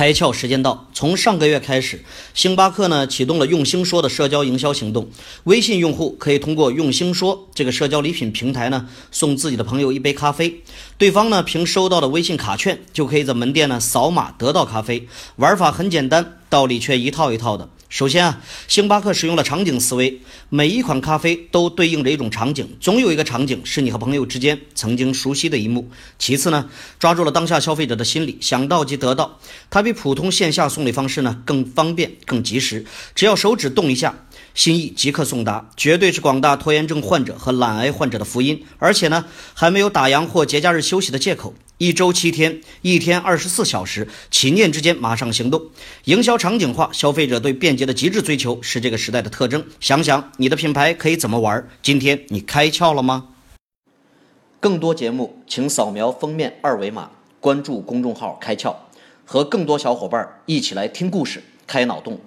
开窍时间到！从上个月开始，星巴克呢启动了用心说的社交营销行动。微信用户可以通过用心说这个社交礼品平台呢，送自己的朋友一杯咖啡，对方呢凭收到的微信卡券就可以在门店呢扫码得到咖啡。玩法很简单，道理却一套一套的。首先啊，星巴克使用了场景思维，每一款咖啡都对应着一种场景，总有一个场景是你和朋友之间曾经熟悉的一幕。其次呢，抓住了当下消费者的心理，想到即得到，它比普通线下送礼方式呢更方便、更及时，只要手指动一下。心意即刻送达，绝对是广大拖延症患者和懒癌患者的福音。而且呢，还没有打烊或节假日休息的借口。一周七天，一天二十四小时，起念之间马上行动。营销场景化，消费者对便捷的极致追求是这个时代的特征。想想你的品牌可以怎么玩？今天你开窍了吗？更多节目，请扫描封面二维码，关注公众号“开窍”，和更多小伙伴一起来听故事、开脑洞。